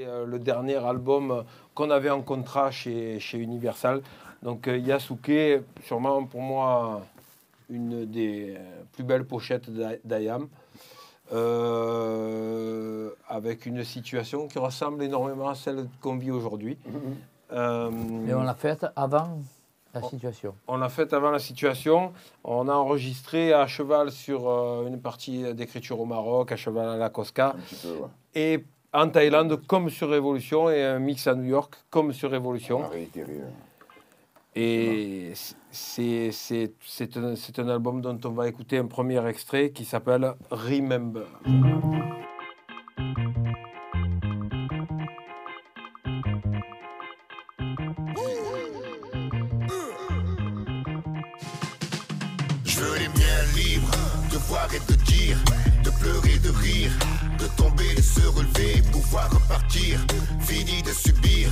Euh, le dernier album qu'on avait en contrat chez, chez Universal. Donc euh, Yasuke, sûrement pour moi une des plus belles pochettes d'Ayam. Euh, avec une situation qui ressemble énormément à celle qu'on vit aujourd'hui. Mm-hmm. Et on l'a faite avant la situation On l'a faite avant la situation. On a enregistré à cheval sur une partie d'écriture au Maroc, à cheval à la Cosca. Et en Thaïlande comme sur Révolution et un mix à New York comme sur Révolution. Et c'est un, un album dont on va écouter un premier extrait qui s'appelle Remember. Se relever, pouvoir repartir. Fini de subir,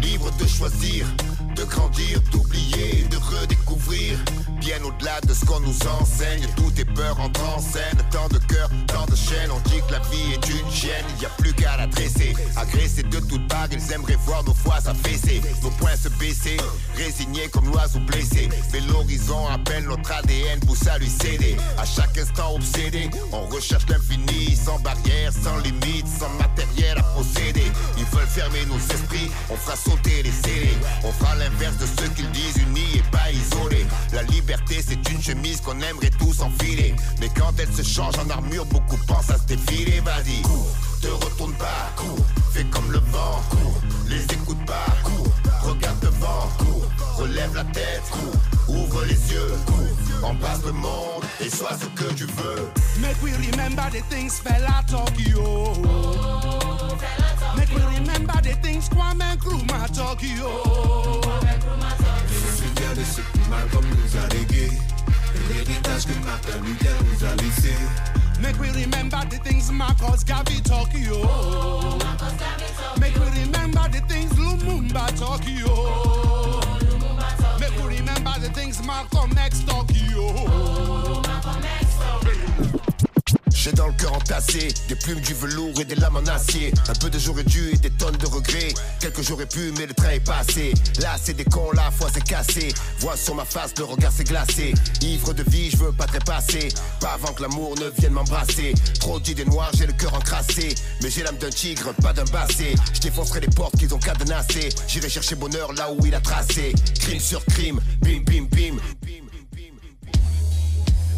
libre de choisir, de grandir, d'oublier, de redécouvrir. Bien au-delà de ce qu'on nous enseigne, tout est peur en en scène. Tant de cœur, tant de chaînes, on dit que la vie est une il n'y a plus qu'à la dresser. Agressés de toutes parts, ils aimeraient voir nos fois s'affaisser, nos poings se baisser, résignés comme l'oiseau blessé. Mais l'horizon appelle notre ADN, pousse à lui céder. À chaque instant obsédé, on recherche l'infini, sans barrière, sans limite, sans matériel à posséder. Ils veulent fermer nos esprits, on fera sauter les scellés. On fera l'inverse de ce qu'ils disent, unis et pas isolés. La liberté, c'est une chemise qu'on aimerait tous enfiler. Mais quand elle se change en armure, beaucoup pensent à se défiler. Vas-y, cours, te retourne pas, cours, fais comme le vent, cours, les écoute pas, cours, regarde devant, cours, relève la tête, cours, ouvre les yeux, cours, passe le monde et sois ce que tu veux. Make we remember the things fella Tokyo. Make we remember the things Kwame Nkrumah. Je me souviens de ce Malcolm nous a légué, l'héritage que Martin Luther nous a laissé. Make we remember the things Marcus Garvey Tokyo. Make we remember the things Lumumba Tokyo. Make we remember the things Malcolm X le cœur entassé des plumes du velours et des lames en acier. Un peu de j'aurais dû et des tonnes de regrets. Quelques j'aurais pu, mais le train est passé. Là, c'est des cons, la foi c'est cassé. Vois sur ma face, le regard s'est glacé. Ivre de vie, je veux pas trépasser. Pas avant que l'amour ne vienne m'embrasser. Trop dit des noirs, j'ai le cœur encrassé. Mais j'ai l'âme d'un tigre, pas d'un bassé. Je défoncerai les portes qu'ils ont cadenassées. J'irai chercher bonheur là où il a tracé. Crime sur crime, bim bim bim.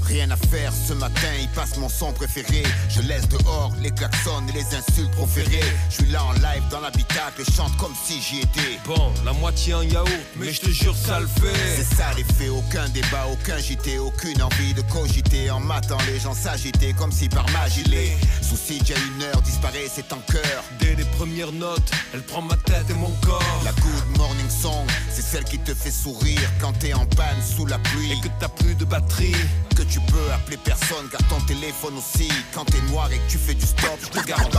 Rien à faire ce matin, il passe mon son préféré. Je laisse dehors les klaxons et les insultes proférées. Je suis là en live dans l'habitacle et chante comme si j'y étais. Bon, la moitié en yaourt, mais je te jure, ça le fait. C'est ça l'effet, aucun débat, aucun JT, aucune envie de cogiter. En matant les gens s'agiter comme si par magie les soucis d'il une heure disparaît, c'est en cœur. Dès les premières notes, elle prend ma tête et mon corps. La good morning song, c'est celle qui te fait sourire quand t'es en panne sous la pluie. Et que t'as plus de batterie. Que tu peux appeler personne car ton téléphone aussi Quand t'es noir et que tu fais du stop, je te garantis tu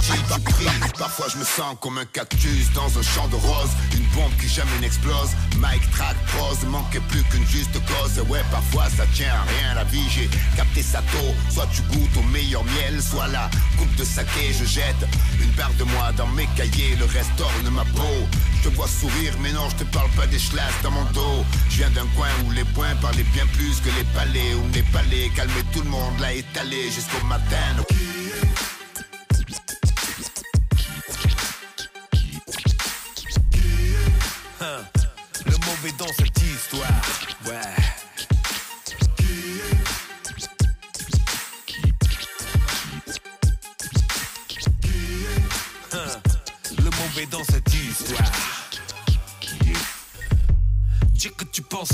Parfois je me sens comme un cactus dans un champ de roses. Une bombe qui jamais n'explose. Mike track pose, manquait plus qu'une juste cause. Ouais parfois ça tient à rien. La vie J'ai capté sa tôt, soit tu goûtes au meilleur miel Soit la coupe de saké. Je jette Une barre de moi dans mes cahiers. Le reste orne ma peau Je te vois sourire mais non je te parle pas des schlasses dans mon dos. Je viens d'un coin où les points parlaient bien plus que les palais. Où les palais calmer tout le monde, l'a étalé jusqu'au matin.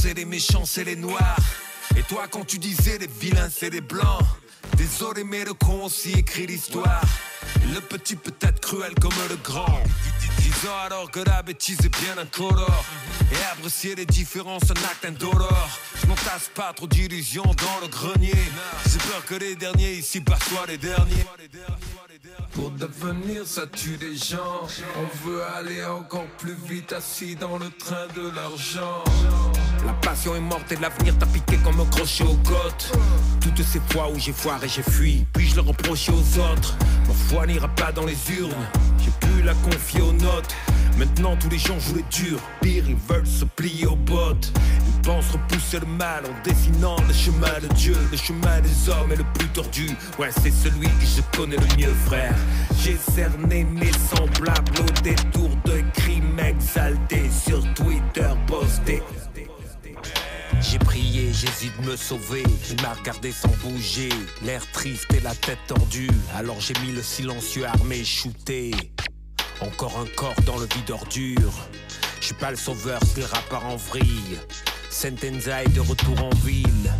Pensais les méchants, c'est les noirs. Et toi, quand tu disais les vilains, c'est les blancs. Désolé, mais le con aussi écrit l'histoire. Le petit peut être cruel comme le grand. Disons alors que la bêtise est bien incolore. Et apprécier les différences, un acte indolore. Je n'entasse pas trop d'illusions dans le grenier. J'ai peur que les derniers ici soient les derniers. Pour devenir, ça tue les gens. On veut aller encore plus vite assis dans le train de l'argent. La passion est morte et l'avenir t'a piqué comme un crochet aux côtes. Toutes ces fois où j'ai foiré, j'ai fui, puis je le reprochais aux autres. Mon foi n'ira pas dans les urnes. j'ai pu la confier aux notes. Maintenant tous les gens jouent les durs, pire ils veulent se plier aux bottes. Ils pensent repousser le mal en dessinant le chemin de Dieu, le chemin des hommes est le plus tordu. Ouais, c'est celui que je connais le mieux, frère. J'ai cerné mes semblables au détour de crimes exaltés sur Twitter posté. J'ai prié, Jésus de me sauver. Il m'a regardé sans bouger, l'air triste et la tête tordue. Alors j'ai mis le silencieux armé shooté. Encore un corps dans le vide ordure. Je suis pas le sauveur, c'est le rappeur en vrille. Sentenza est de retour en ville.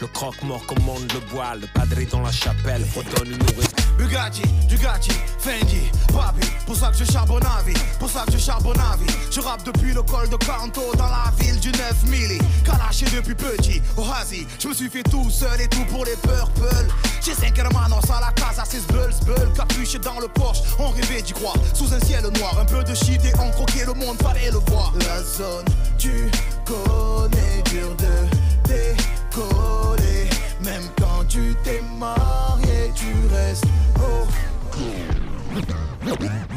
Le croque-mort commande le bois, le padré dans la chapelle redonne une nourriture. Bugatti, Dugatti, Fendi, Papi, pour ça que je charbonne à vie, pour ça que je charbonne à vie. Je rappe depuis le col de Canto dans la ville du 9000. Calaché depuis petit, au Hazi, je me suis fait tout seul et tout pour les purple. J'ai 5 hermanos à la casa, c'est bulls, bull, capuché dans le Porsche, on rêvait d'y croire. Sous un ciel noir, un peu de shit et on croquait le monde, fallait le voir. La zone, tu connais, dur de même quand tu t'es marié, tu restes Oh.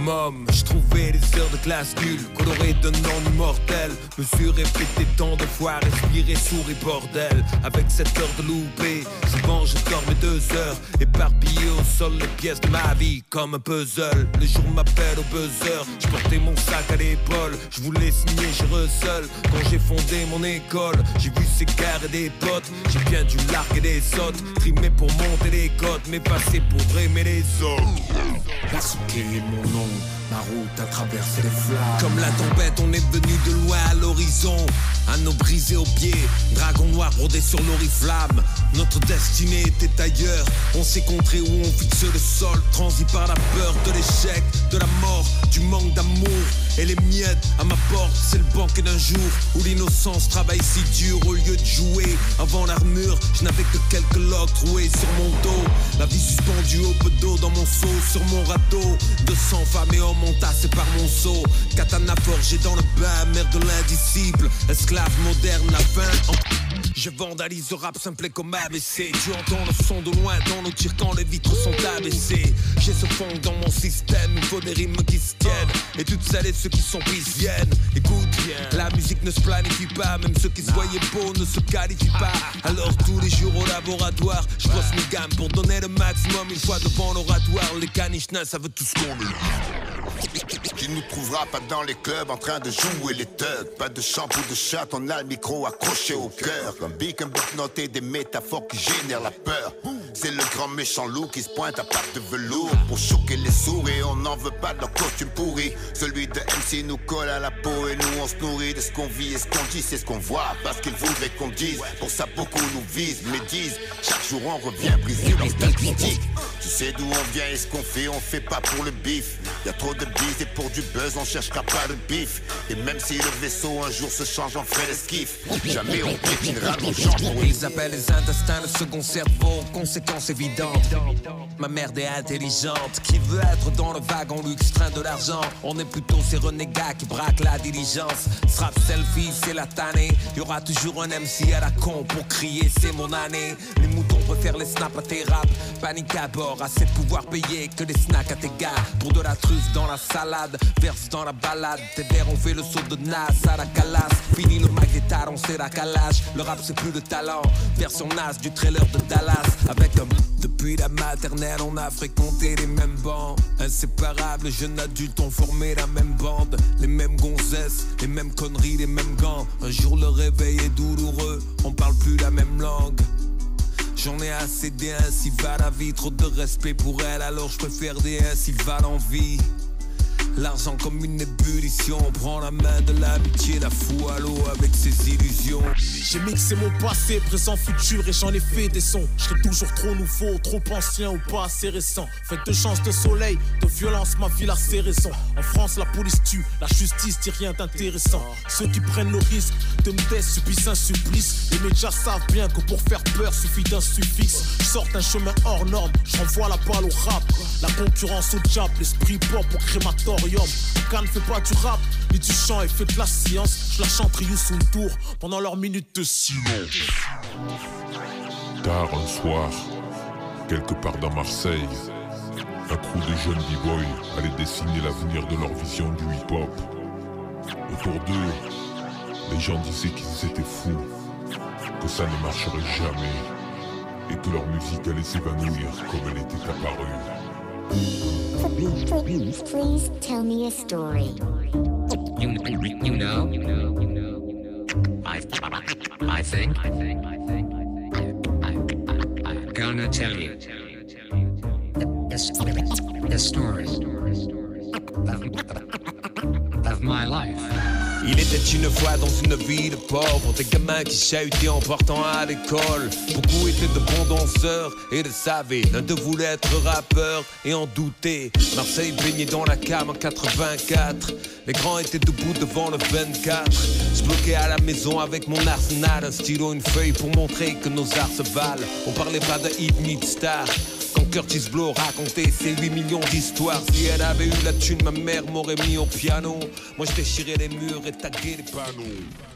Mom, je trouvais les heures de classe nulles, colorées d'un nom immortel. Me suis répété tant de fois, respirer, souris, bordel. Avec cette heure de loupé, souvent je dors mes deux heures. Éparpillé au sol les pièces de ma vie, comme un puzzle. Le jour m'appelle au buzzer, je portais mon sac à l'épaule. Je voulais signer chez seul quand j'ai fondé mon école. J'ai vu ces et des potes, j'ai bien dû larguer des sautes. Trimé pour monter les côtes, mais passé pour aimer les autres. Basuke est mon nom, ma route a traversé les flammes. Comme la tempête, on est venu de loin à l'horizon. nos brisés aux pieds, dragon noir brodé sur l'oriflamme. Notre destinée était ailleurs, on s'est contré où on fixe le sol. Transi par la peur de l'échec, de la mort, du manque d'amour. Et les miettes à ma porte, c'est le banquet d'un jour où l'innocence travaille si dur au lieu de jouer. Avant l'armure, je n'avais que quelques loques trouées sur mon dos. La vie suspendue au peu d'eau dans mon seau, sur mon râteau. 200 femmes et hommes entassés par mon seau. Katana forgé dans le bain, mère de l'indicible. Esclave moderne, la fin. Je vandalise le rap simple comme ABC. Tu entends le son de loin dans nos tirs quand les vitres sont abaissées. J'ai ce fond dans mon système, il faut des rimes qui se tiennent. Et toutes celles et ceux qui sont prises viennent. Écoute, la musique ne se planifie pas, même ceux qui se voyaient beaux ne se qualifient pas. Alors tous les jours au laboratoire, je brosse mes gammes pour donner le maximum. Une fois devant l'oratoire, les caniches ça veut tout ce qu'on est. Tu nous trouveras pas dans les clubs en train de jouer les thugs? Pas de shampoo de chat, on a le micro accroché au cœur. Comme Big, un but noté des métaphores qui génèrent la peur. C'est le grand méchant loup qui se pointe à patte de velours pour choquer les sourds et on n'en veut pas de leur costume pourri. Celui de MC nous colle à la peau et nous on se nourrit de ce qu'on vit et ce qu'on dit, c'est ce qu'on voit. Parce qu'ils voudraient qu'on dise, pour ça beaucoup nous visent, mais disent. Chaque jour on revient brisé dans statistique. Tu sais d'où on vient et ce qu'on fait, on fait pas pour le bif. Y a trop de bise et pour du buzz on cherchera pas de bif. Et même si le vaisseau un jour se change en frère esquif, jamais on piétinera nos jambes. Ils appellent les intestins le second cerveau, conséquence évidente. Ma merde est intelligente, qui veut être dans le wagon luxe, train de l'argent. On est plutôt ces renégats qui braquent la diligence. Strap selfie, c'est la tannée. Y aura toujours un MC à la con pour crier, c'est mon année. Les moutons préfèrent les snaps à tes rap. Panique à bord, assez de pouvoir payer que des snacks à tes gars. Pour de la truffe dans la salade, verse dans la balade. Tes verres ont fait le saut de Nas à la calasse. Fini le mag des on sait la calage. Le rap c'est plus de talent, version Nas du trailer de Dallas. Avec un depuis la maternelle, on a fréquenté les mêmes bancs. Inséparables, jeunes adultes ont formé la même bande. Les mêmes gonzesses, les mêmes conneries, les mêmes gants. Un jour le réveil est douloureux, on parle plus la même langue. J'en ai assez des ainsi va la vie, trop de respect pour elle, alors je préfère des ainsi va l'envie. L'argent comme une ébullition, on prend la main de l'amitié, la fou à l'eau avec ses illusions. J'ai mixé mon passé, présent, futur et j'en ai fait des sons. Je serai toujours trop nouveau, trop ancien ou pas assez récent. Faites de chance de soleil, de violence, ma ville a ses raisons. En France, la police tue, la justice dit rien d'intéressant. Ceux qui prennent le risque de me taire subissent un supplice. Les médias savent bien que pour faire peur suffit d'un suffixe. Je sors d'un chemin hors norme, j'envoie la balle au rap. La concurrence au diable, l'esprit pop au crématoire auditorium. ne fait pas du rap, ni du chant, et fait de la science. Je la chante tour pendant leur minute de silence. Tard un soir, quelque part dans Marseille, Un crew de jeunes b-boys allait dessiner l'avenir de leur vision du hip-hop. Autour d'eux, les gens disaient qu'ils étaient fous, que ça ne marcherait jamais, et que leur musique allait s'évanouir comme elle était apparue. Please, please tell me a story. You, you know, I, I think, I, think I, think I'm gonna tell you. The, the story Il était une fois dans une ville pauvre, des gamins qui chahutaient en partant à l'école. Beaucoup étaient de bons danseurs et le savaient. L'un d'eux voulait être rappeur et en douter. Marseille baignait dans la cam en 84. Les grands étaient debout devant le 24. Je bloquais à la maison avec mon arsenal, un stylo, une feuille pour montrer que nos arts se valent. On parlait pas de hit de star. Curtis Blow racontait ses 8 millions d'histoires, si elle avait eu la thune, ma mère m'aurait mis au piano. Moi je déchirais les murs et taguais les panneaux.